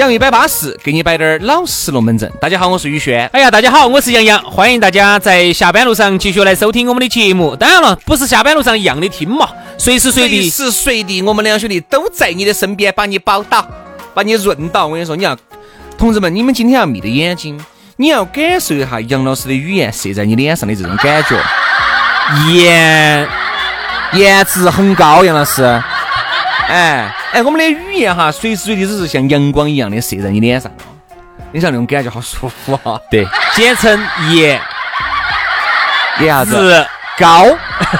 洋芋摆八十，给你摆点儿老实龙门阵。大家好，我是宇轩。哎呀，大家好，我是杨洋，欢迎大家在下班路上继续来收听我们的节目。当然了，不是下班路上一样的听嘛，随时随地，随时随地，我们两兄弟都在你的身边，把你包到，把你润到。我跟你说，你要，同志们，你们今天要眯着眼睛，你要感受一下杨老师的语言射在你脸上的这种感觉，颜颜值很高，杨老师。哎哎，我们的语言哈，随时随地都是像阳光一样的射在你脸上，你像那种感觉好舒服啊。对，简称颜颜值高。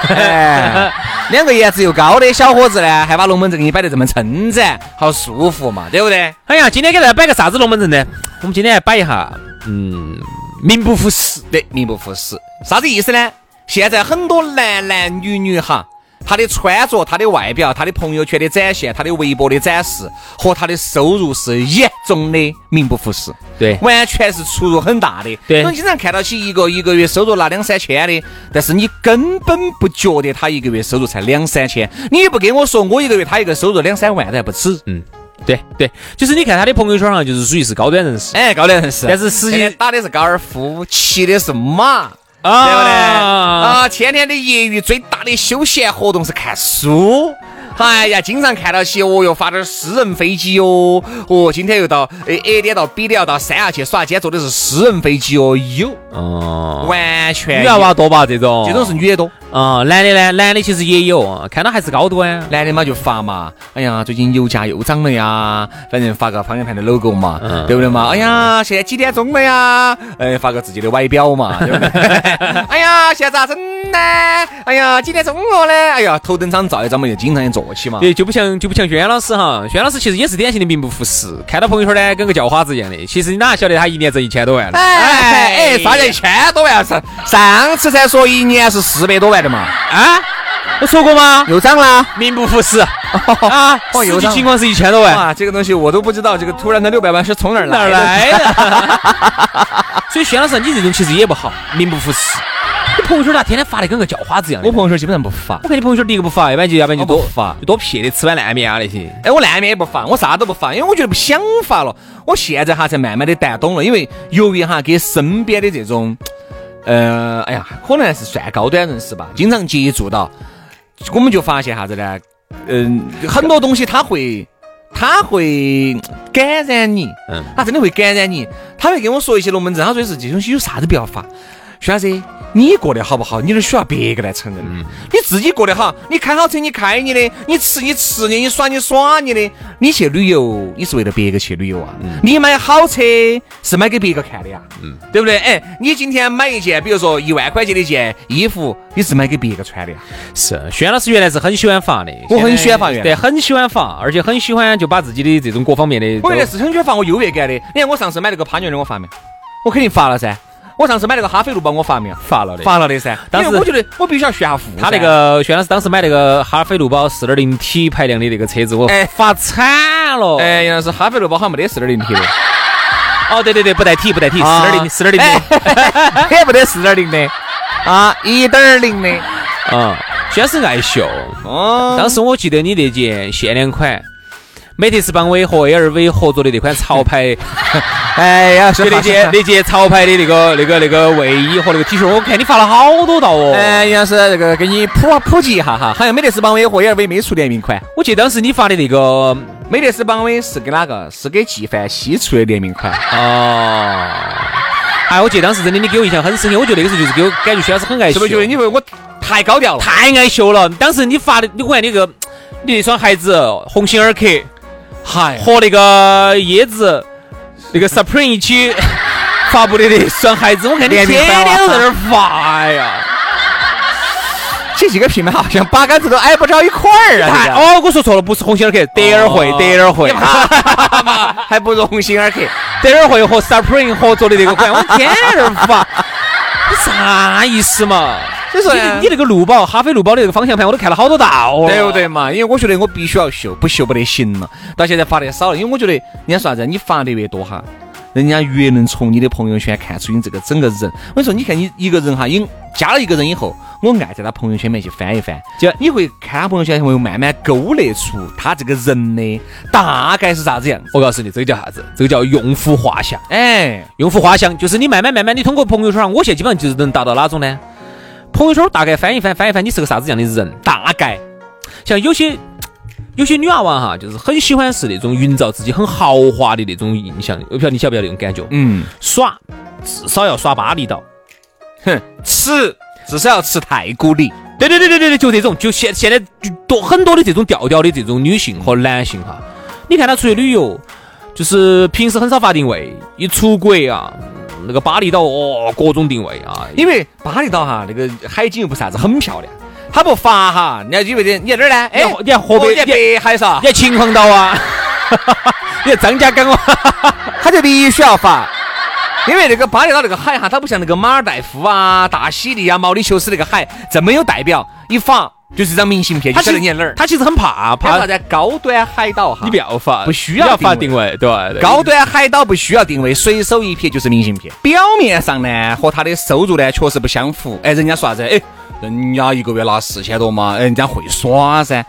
哎，两个颜值又高的小伙子呢，还把龙门阵给你摆得这么称赞，好舒服嘛，对不对？哎呀，今天给大家摆个啥子龙门阵呢？我们今天来摆一下，嗯，名不副实。对，名不副实，啥子意思呢？现在很多男男女女哈。他的穿着、他的外表、他的朋友圈的展现、他的微博的展示和他的收入是严重的名不副实，对，完全是出入很大的。对，我经常看到起一个一个月收入拿两三千的，但是你根本不觉得他一个月收入才两三千，你也不跟我说我一个月他一个收入两三万都还不止。嗯，对对，就是你看他的朋友圈上就是属于是高端人士，哎，高端人士，但是实际打的是高尔夫，骑的是马。啊，对不对？啊，天天的业余最大的休闲活动是看书。哎呀，经常看到起，哦哟，发点私人飞机哦，哦，今天又到 A A 点到 B 点要到三亚去耍，今天坐的是私人飞机哦，有哦，完全女娃娃多吧？这种，这种是女的多啊，男的呢？男的其实也有，看到还是高端，男的嘛就发嘛，哎呀，最近油价又涨了呀，反正发个方向盘的 logo 嘛，对不对嘛？哎呀，现在几点钟了呀？哎，发个自己的外表嘛，对不对？哎呀，现在咋整呢？哎呀，几点钟了呢？哎呀，头等舱照一张嘛，就经常做。过去嘛？对，就不像就不像轩老师哈，轩老师其实也是典型的名不副实。看到朋友圈呢，跟个叫花子一样的。其实你哪晓得他一年挣一千多万？哎哎，啥叫一千多万？上上次才说一年是四百多万的嘛？啊，我说过吗？又涨了，名不副实啊！实际情况是一千多万啊！这个东西我都不知道，这个突然的六百万是从哪儿来的？所以轩老师，你这种其实也不好，名不副实。你朋友圈咋天天发的跟个叫花子一样？我朋友圈基本上不发。我看你朋友圈第一个不发，要不然就要不然就多发，就多撇的吃碗烂面啊那些。哎，我烂面也不发，我啥都不发，因为我觉得不想发了。我现在哈才慢慢的淡懂了，因为由于哈给身边的这种，呃，哎呀，可能还是算高端人士吧，经常接触到，我们就发现啥子呢？嗯，很多东西他会，他会感染你，嗯，他真的会感染你，他会跟我说一些龙门阵，他说的是这东西有啥子不要发。徐老师，你过得好不好？你都需要别个来承认。你自己过得好，你开好车，你开你的；你吃你吃你，你耍你耍你的。你去旅游，你是为了别个去旅游啊？你买好车是买给别个看的呀？嗯，对不对？哎，你今天买一件，比如说一万块钱的一件衣服，你是买给别个穿的呀？是。轩老师原来是很喜欢发的，我很喜欢发，对，很喜欢发，而且很喜欢就把自己的这种各方面的。我原来是很喜欢发我优越感的。你看我上次买那个帕牛的，我发没？我肯定发了噻。我上次买那个哈飞路宝，我发没有？发了的，发了的噻。当时我觉得我必须要炫下富。他那个轩老师当时买那个哈飞路宝四点零 T 排量的那个车子，我发惨了。哎，原来是哈飞路宝好像没得四点零 T 的。哦，对对对，不带 T，不带 T，四点零，四点零的，也不得四点零的啊，一点零的啊。轩是爱秀。哦。当时我记得你那件限量款。美特斯邦威和 LV 合作的那款潮牌，哎呀，就那件那件潮牌的那个那个那个卫衣和那个 T 恤，我看你发了好多道哦。哎，杨老师，那个给你普普及一下哈，好像美特斯邦威和 LV 没出联名款。我记得当时你发的那个美特斯邦威是给哪个？是给纪梵希出的联名款。哦。哎，我记得当时真的你给我印象很深刻，我觉得那个时候就是给我感觉徐老师很爱秀。是不是觉得你为我太高调了？太爱秀了。当时你发的，你看那个你那双鞋子鸿星尔克。嗨，和那个椰子，那个 Supreme 一起 发布的那双鞋子，我看你天天都在那儿发呀。这几个品牌好像八竿子都挨不着一块儿啊！哦，我说错了，不是鸿星尔克，德尔惠，德尔惠，还不如鸿星尔克，德尔惠和 Supreme 合作的那个款，我天天在那儿发，你啥意思嘛？所以说你你那个路宝，哈飞路宝的那个方向盘，我都看了好多道哦，对不对嘛？因为我觉得我必须要秀，不秀不得行了。到现在发的少了，因为我觉得人家说啥子，你发的越多哈。人家越能从你的朋友圈看出你这个整个人。我跟你说，你看你一个人哈，因加了一个人以后，我爱在他朋友圈里面去翻一翻，就你会看他朋友圈，会慢慢勾勒出他这个人的大概是啥子样。我告诉你，这个叫啥子？这个叫用户画像。哎，用户画像就是你慢慢慢慢，你通过朋友圈，我现在基本上就是能达到哪种呢？朋友圈大概翻一翻，翻一翻，你是个啥子样的人？大概像有些。有些女娃娃哈，就是很喜欢是那种营造自己很豪华的那种印象。我不晓得你晓不晓得那种感觉？嗯，耍至少要耍巴厘岛，哼，吃至少要吃太古里。对对对对对对，就这种，就现现在多很多的这种调调的这种女性和男性哈，你看他出去旅游，就是平时很少发定位，一出国啊，那个巴厘岛哦，各种定位啊，因为巴厘岛哈那个海景又不是啥子很漂亮。它不发哈，你要以为的，你在哪儿呢？哎，你看河北，你北海是吧？你看秦皇岛啊，你看张家港啊，它就必须要发，因为那个巴厘岛那个海哈，它不像那个马尔代夫啊、大西利啊、毛里求斯那个海这么有代表，一发就是一张明信片，就晓得你在哪儿。他其实很怕，怕啥子？高端海岛哈，你不要发，不需要发定位，对高端海岛不需要定位，随手一瞥就是明信片。表面上呢，和他的收入呢确实不相符。哎，人家说啥子？哎。人家一个月拿四千多嘛，人家会耍噻。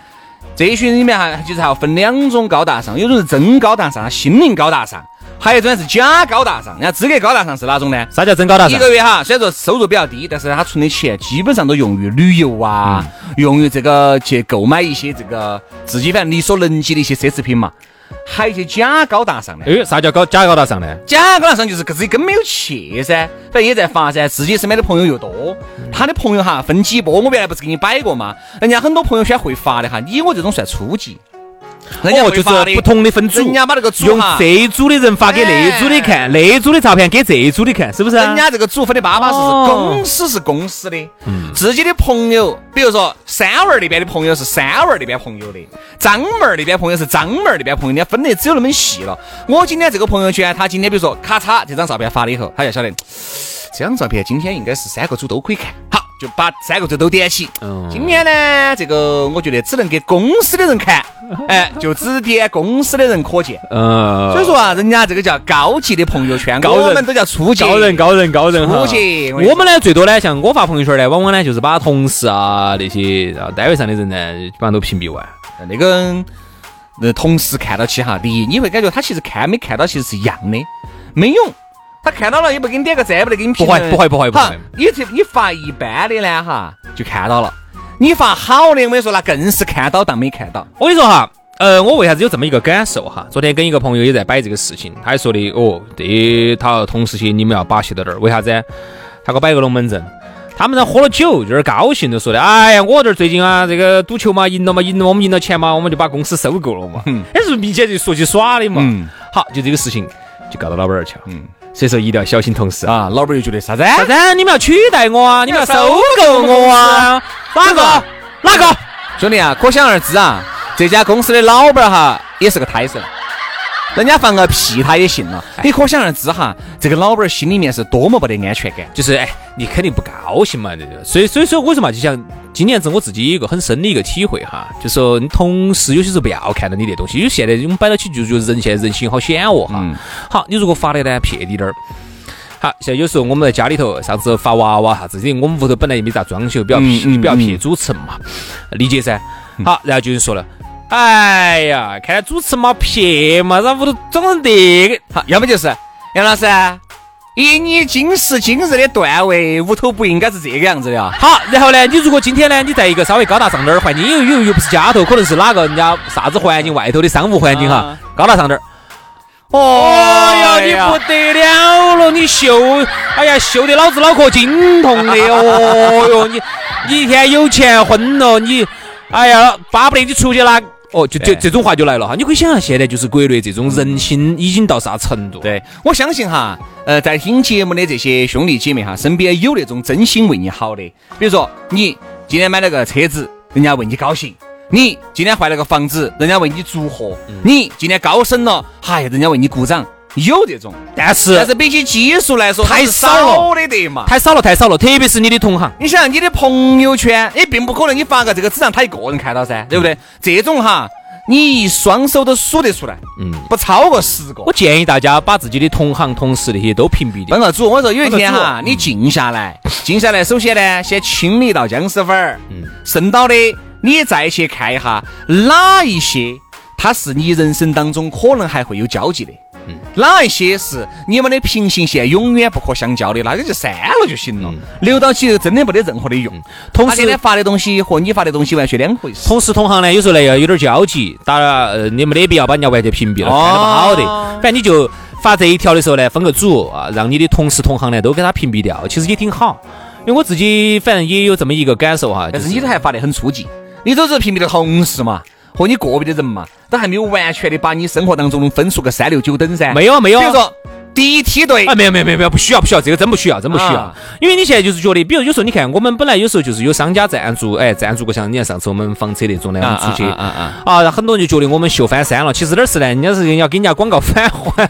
这一群里面哈，其实还要分两种高大上，有种是真高大上，心灵高大上；还有一种是假高大上。人家资格高大上是哪种呢？啥叫真高大上？一个月哈，虽然说收入比较低，但是他存的钱基本上都用于旅游啊，用于这个去购买一些这个自己反正力所能及的一些奢侈品嘛。还有一些假高大上的，哎，啥叫高假高大上呢？假高大上就是自己根本没有去噻，反正也在发噻，自己身边的朋友又多，他的朋友哈分几波，我原来不是给你摆过吗？人家很多朋友圈会发的哈，你我这种算初级。哦，就是不同的分组，人家把那个组用这一组的人发给那一组的看，那一组的照片给这一组的看，是不是？人家这个组分的巴巴适适，公司是公司的，自己的朋友，比如说三娃儿那边的朋友是三娃儿那边朋友的，张妹儿那边朋友是张妹儿那边朋友，人家分的只有那么细了。我今天这个朋友圈，他今天比如说咔嚓这张照片发了以后，他就晓得这张照片今天应该是三个组都可以看，好。就把三个字都点起。今天呢，这个我觉得只能给公司的人看，哎，就只点公司的人可见。嗯，所以说啊，人家这个叫高级的朋友圈，高我们都叫初级。高人，高人，高人。初级。我们呢，最多呢，像我发朋友圈呢，往往呢就是把同事啊那些啊单位上的人呢，基本上都屏蔽完。那个那同事看到起哈，第一你会感觉他其实看没看到其实是一样的，没用。他看到了也不给你点个赞，不得给你评论。不会，不会，不会，不会。你这你发一般的呢，哈，就看到了。你发好的，我跟你说，那更是看到当没看到。我跟你说哈，呃，我为啥子有这么一个感受哈？昨天跟一个朋友也在摆这个事情，他还说的哦，这他同事些你们要把戏到点儿。为啥子？他给我摆个龙门阵，他们在喝了酒，有点高兴，就说的，哎呀，我这儿最近啊，这个赌球嘛，赢了嘛，赢了，我们赢了钱嘛，我们就把公司收购了嘛。嗯。哎，是明显就说起耍的嘛。嗯。好，就这个事情就告到老板儿去了。嗯。所以说一定要小心同事啊！老板又觉得啥子？啥子？你们要取代我啊？你们要收购我啊？哪个？哪个？兄弟啊，可想而知啊，这家公司的老板哈也是个胎神。人家放个屁他也信了，你可想而知哈，这个老板心里面是多么不得安全感，就是哎，你肯定不高兴嘛，这个。所以所以说，我说嘛就像今年子我自己有一个很深的一个体会哈，就说你同事有些时候不要看到你这东西，因为现在我们摆到起就觉得人现在人心好险恶哈。好，你如果发的呢撇滴点儿，好，现在有时候我们在家里头，啥子发娃娃啥子，因为我们屋头本来也没咋装修，比较撇，比较撇主持嘛，理解噻。好，然后就是说了。哎呀，看来主持嘛撇嘛，然后屋头装成这个，好，要么就是杨老师，以你今时今日的段位，屋头不应该是这个样子的啊。好，然后呢，你如果今天呢，你在一个稍微高大上点儿环境，又又又不是家头，可能是哪个人家啥子环境外头的商务环境哈，高大上点儿。哦哟，你不得了了，你秀，哎呀，秀得老子脑壳筋痛的 哦哟，你你一天有钱混了，你，哎呀，巴不得你出去拿。哦，就这这种话就来了哈。你可以想象，现在就是国内这种人心已经到啥程度？对，我相信哈，呃，在听节目的这些兄弟姐妹哈，身边有那种真心为你好的，比如说你今天买了个车子，人家为你高兴；你今天换了个房子，人家为你祝贺；你今天高升了，嗨，人家为你鼓掌。有这种，但是但是比起基数来说，太少了的得嘛，太少了，太少了。特别是你的同行，你想你的朋友圈，也并不可能你发个这个只让他一个人看到噻，对不对？这种哈，你一双手都数得出来，嗯，不超过十个。我建议大家把自己的同行、同事那些都屏蔽掉。分个主，我说有一天哈，你静下来，静下来，首先呢，先清理到僵尸粉儿，嗯，剩到的你再去看一下哪一些，他是你人生当中可能还会有交集的。哪一些是你们的平行线永远不可相交的，那个就删了就行了。留到起真的没得任何的用。同时，他发的东西和你发的东西完全两回事。同时同行呢，有时候呢要有点交集，当然呃你没得必要把人家完全屏蔽了，看得不好的。反正你就发这一条的时候呢，分个组啊，让你的同事同行呢都给他屏蔽掉，其实也挺好。因为我自己反正也有这么一个感受哈，但是你都还发得很初级，你都是屏蔽的同事嘛。和你个别的人嘛，都还没有完全的把你生活当中的分出个三六九等噻。没有没有。比如说第一梯队，啊，没有没有没有没有，不需要不需要，这个真不需要，真不需要。因为你现在就是觉得，比如有时候你看，我们本来有时候就是有商家赞助，哎，赞助个像你看上次我们房车那种的，我们出去，啊啊啊，很多人就觉得我们秀翻山了。其实哪儿是呢？人家是要给人家广告返还。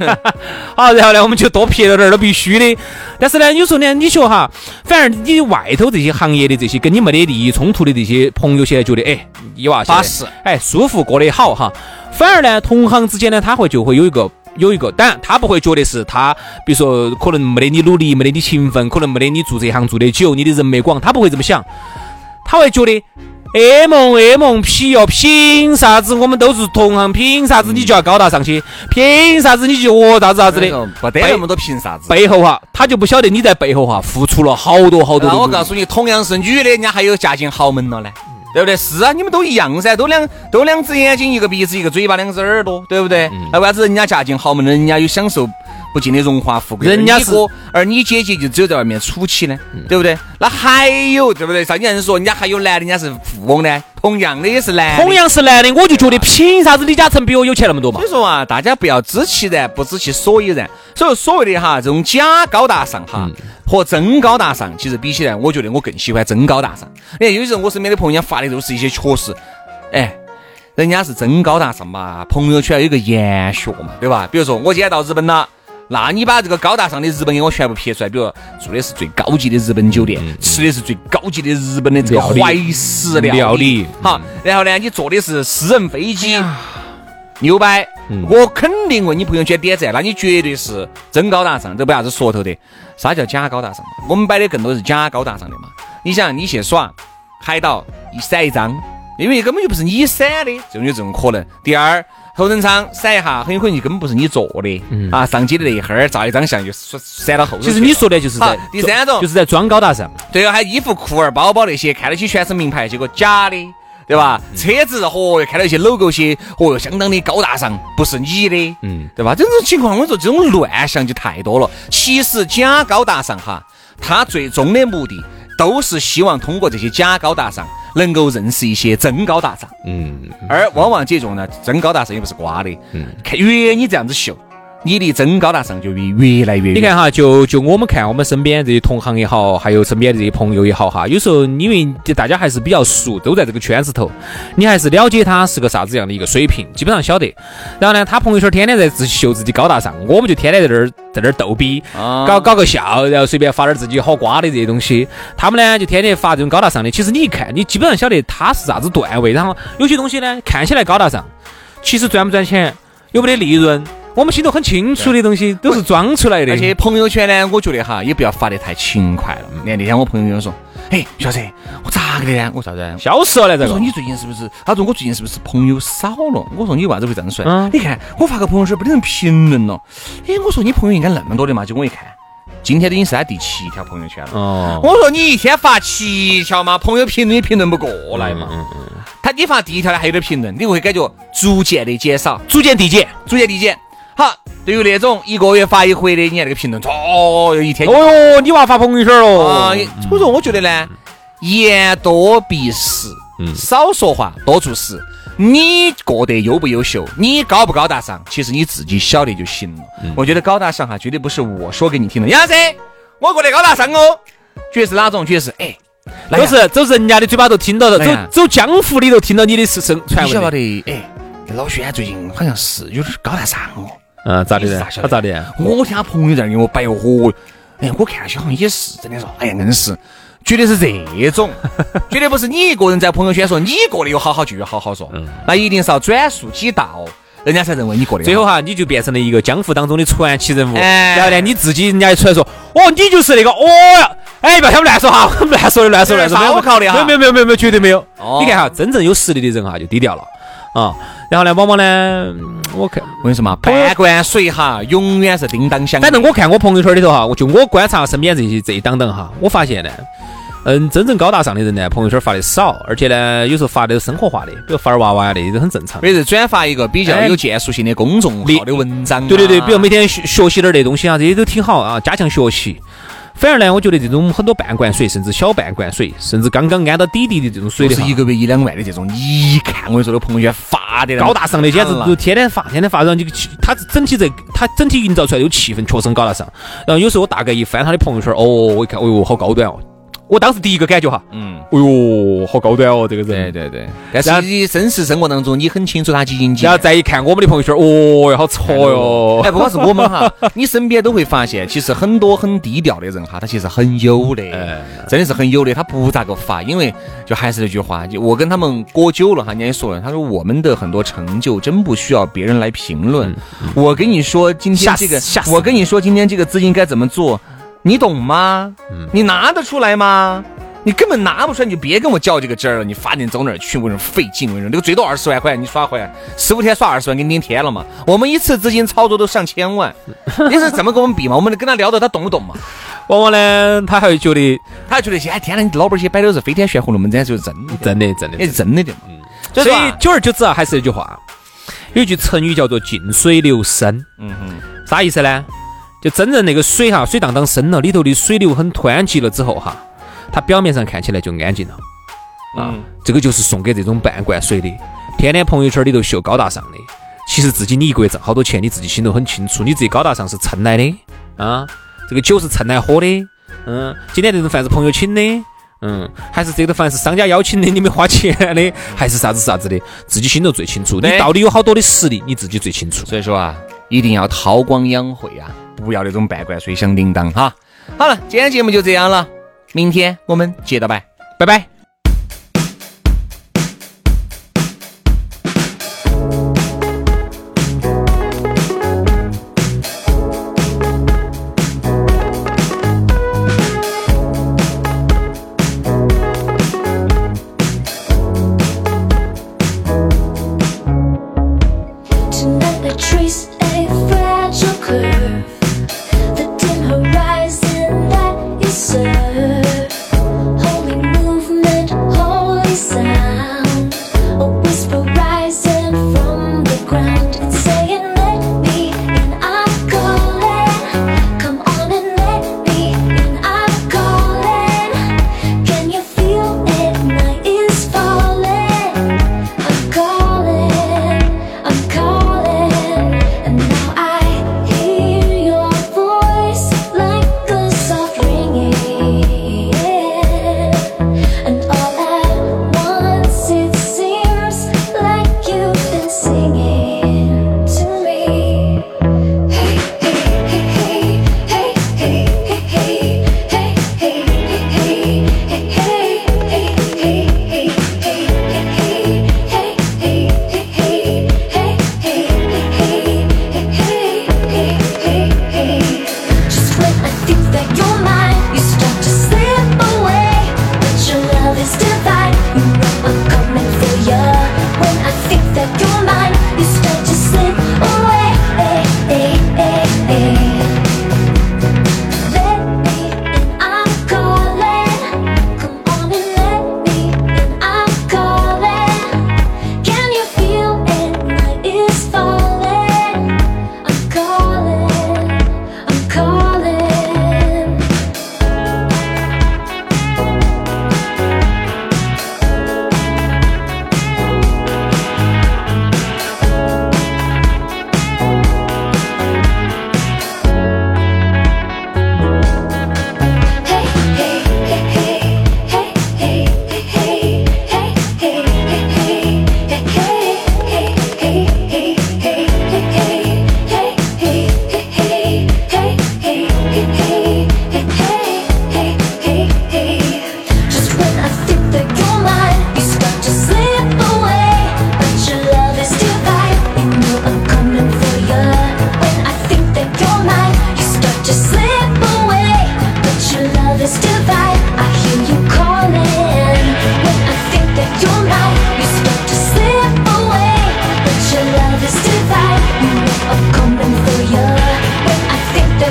好，然后呢，我们就多撇了点儿，都必须的。但是呢，有时候呢，你说哈，反而你外头这些行业的这些跟你没得利益冲突的这些朋友，现在觉得，哎。你娃巴适，哎，舒服过得好哈。反而呢，同行之间呢，他会就会有一个有一个，当然他不会觉得是他，比如说可能没得你努力，没得你勤奋，可能没得你做这行做得久，你的人脉广，他不会这么想，他会觉得。A 梦 A 梦皮哟，凭啥子我们都是同行？凭啥子你就要高大上去？凭啥子你就哦啥子啥子的？不得那么多凭啥子？背后哈，他就不晓得你在背后哈付出了好多好多。那我告诉你，同样是女的，人家还有嫁进豪门了呢。对不对？是啊，你们都一样噻，都两都两只眼睛，一个鼻子，一个嘴巴，两只耳朵，对不对？那为啥子人家嫁进豪门，人家有享受不尽的荣华富贵？人家是，而你姐姐就只有在外面处起呢，对不对？那还有，对不对？上你人说，人家还有男的，人家是富翁呢。同样的也是男，同样是男的，我就觉得凭啥子李嘉诚比我有钱那么多嘛？所以说啊，大家不要知其然，不知其所以然。所以所谓的哈这种假高大上哈和真高大上，其实比起来，我觉得我更喜欢真高大上。你看有时候我身边的朋友发的都是一些确实，哎，人家是真高大上嘛，朋友圈有一个研学嘛，对吧？比如说我今天到日本了。那你把这个高大上的日本给我全部撇出来，比如住的是最高级的日本酒店，吃的是最高级的日本的这个怀石料理，好，然后呢，你坐的是私人飞机，牛掰，我肯定为你朋友圈点赞，那你绝对是真高大上，都不啥子说头的。啥叫假高大上？我们摆的更多是假高大上的嘛。你想，你去耍海岛，一闪一张，因为根本就不是你闪的，就有这种可能。第二。头等舱闪一下，很有可能就根本不是你坐的嗯啊！上机的那一会儿照一张相就闪到后头。其实你说的就是在第三种，就是在装高大上。对啊，还衣服、裤儿、包包那些，看得起全是名牌，结果假的，对吧？车子嚯哟，看到一些 logo 些，嚯哟，相当的高大上，不是你的，嗯，对吧？这种情况，我说这种乱象就太多了。其实假高大上哈，它最终的目的都是希望通过这些假高大上。能够认识一些真高大上，嗯，而往往这种呢，真高大上也不是瓜的，嗯，看越你这样子秀。你离真高大上就越越来越。你看哈，就就我们看我们身边这些同行也好，还有身边这些朋友也好哈，有时候因为大家还是比较熟，都在这个圈子头，你还是了解他是个啥子样的一个水平，基本上晓得。然后呢，他朋友圈天天在自秀自己高大上，我们就天天在那儿在那儿逗逼，搞搞个笑，然后随便发点自己好瓜的这些东西。他们呢就天天发这种高大上的，其实你一看，你基本上晓得他是啥子段位。然后有些东西呢看起来高大上，其实赚不赚钱，有没得利润。我们心头很清楚的东西都是装出来的，而且朋友圈呢，我觉得哈也不要发得太勤快了。你看那天我朋友跟我说：“哎，小子，我咋个的呢？”我啥子？消失了来着。我说你最近是不是？他说我最近是不是朋友少了？我说你为啥子会这样说？你看我发个朋友圈，不得人评论了。哎，我说你朋友应该那么多的嘛？结果我一看，今天都已经是他第七条朋友圈了。哦。我说你一天发七条嘛，朋友评论也评论不过来嘛。嗯嗯。他你发第一条呢还有点评论，你会感觉逐渐的减少，逐渐递减，逐渐递减。好，对于那种一个月发一回的，你看那个评论，哦，一天，哦哟，你娃发朋友圈了啊！我说，我觉得呢，言多必失，嗯，少说话，多做事。你过得优不优秀，你高不高大上，其实你自己晓得就行了。我觉得高大上哈，绝对不是我说给你听的。杨子，我过得高大上哦，绝对是哪种？绝对是哎，都是走人家的嘴巴头听到的，走走江湖里头听到你的是声传闻。晓得？哎，老轩最近好像是有点高大上哦。嗯，咋的呢？他咋的？我听他朋友在给我摆哦，哎，我看起好像也是，真的说，哎呀，硬是。绝对是这种，绝对不是你一个人在朋友圈说你过得有好好就有好好说，那一定是要转述几道，人家才认为你过得。最后哈，你就变成了一个江湖当中的传奇人物。然后呢，你自己人家一出来说，哦，你就是那个，哦呀，哎，不要他们乱说哈，乱说的乱说乱说，没有考的哈，没有没有没有没有绝对没有。你看哈，真正有实力的人哈就低调了啊。然后呢，往往呢，我看我跟你说嘛，半罐水哈，永远是叮当响。反正我看我朋友圈里头哈，我就我观察身边这些这一档档哈，我发现呢。嗯，真正高大上的人呢，朋友圈发的少，而且呢，有时候发的生活化的，比如发点娃娃呀的，都很正常。每日转发一个比较有建树性的公众号的文章，对对对，比如每天学学习点那东西啊，这些都挺好啊，加强学习。反而呢，我觉得这种很多半罐水，甚至小半罐水，甚至刚刚安到底底的这种水的，是一个月一两万的这种，你一看我跟你说，的朋友圈发的高大上的，简直就天天发，天天发，然后就他整体这他整体营造出来的气氛确实很高大上。然后有时候我大概一翻他的朋友圈，哦，我一看，哦哟，好高端哦。我当时第一个感觉哈，嗯，哎呦，好高端哦，这个人，对对对。但是你真实生活当中，你很清楚他几斤几。然后再一看我们的朋友圈，哦哟，好挫哟。哎，不光是我们哈，你身边都会发现，其实很多很低调的人哈，他其实很有的，真的是很有的。他不咋个发，因为就还是那句话，就我跟他们过久了哈，人家也说了，他说我们的很多成就真不需要别人来评论。我跟你说今天这个，我跟你说今天这个资金该怎么做。你懂吗？你拿得出来吗？你根本拿不出来，你就别跟我较这个真儿了。你发点走哪儿去？我说费劲，我说那个最多二十万块，你耍回来十五天耍二十万，给你顶天了嘛？我们一次资金操作都上千万，你是怎么跟我们比嘛？我们跟他聊的，他懂不懂嘛？往往呢，他还会觉得，他还觉得，哎，天呐，你老板些摆都是飞天旋活龙门阵，就是真的，真的，真的，也是真的的。嘛，所以久而久之啊，还是那句话，有一句成语叫做近水流深。嗯哼，啥意思呢？就真正那个水哈，水荡荡深了，里头的水流很湍急了之后哈，它表面上看起来就安静了。啊，这个就是送给这种半罐水的，天天朋友圈里头秀高大上的，其实自己你一个月挣好多钱，你自己心头很清楚，你自己高大上是蹭来的啊，这个酒是蹭来喝的，嗯，今天这顿饭是朋友请的，嗯，还是这顿饭是商家邀请的，你没花钱的，还是啥子啥子的，自己心头最清楚，你到底有好多的实力，你自己最清楚。所以说啊，一定要韬光养晦啊。不要那种半罐水响叮当哈。好了，今天节目就这样了，明天我们接着拜，拜拜。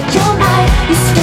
You're my